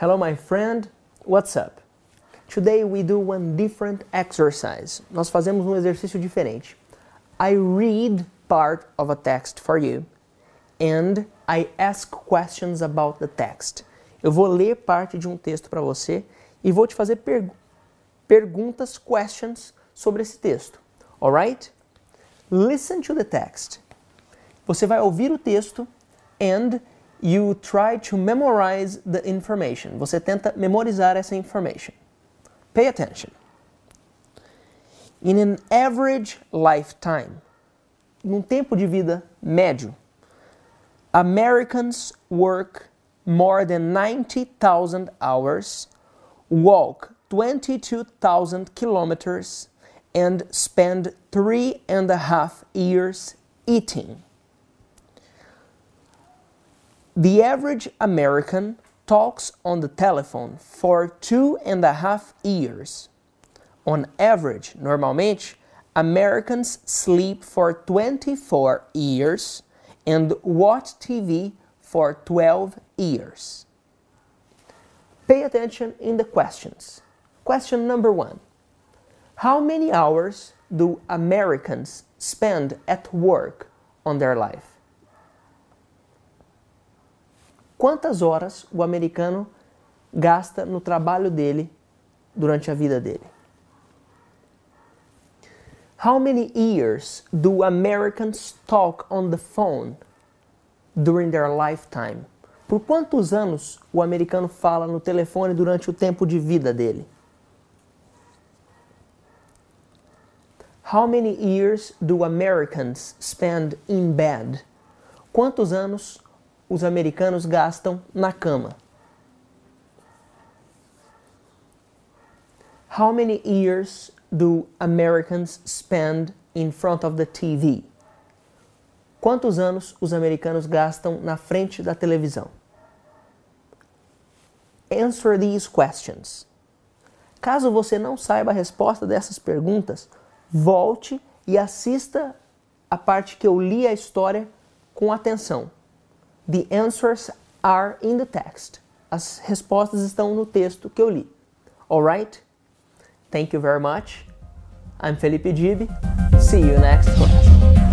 Hello, my friend. What's up? Today we do one different exercise. Nós fazemos um exercício diferente. I read part of a text for you and I ask questions about the text. Eu vou ler parte de um texto para você e vou te fazer per perguntas, questions sobre esse texto. Alright? Listen to the text. Você vai ouvir o texto and you try to memorize the information. Você tenta memorizar essa information. Pay attention. In an average lifetime, num tempo de vida médio, Americans work more than 90,000 hours, walk 22,000 kilometers, and spend three and a half years eating. The average American talks on the telephone for two and a half years. On average, normalmente, Americans sleep for 24 years and watch TV for 12 years. Pay attention in the questions. Question number one How many hours do Americans spend at work on their life? Quantas horas o americano gasta no trabalho dele durante a vida dele. How many years do Americans talk on the phone during their lifetime? Por quantos anos o americano fala no telefone durante o tempo de vida dele? How many years do Americans spend in bed? Quantos anos os americanos gastam na cama? How many years do Americans spend in front of the TV? Quantos anos os americanos gastam na frente da televisão? Answer these questions. Caso você não saiba a resposta dessas perguntas, volte e assista a parte que eu li a história com atenção. The answers are in the text. As respostas estão no texto que eu li. Alright? Thank you very much. I'm Felipe Dib. See you next class.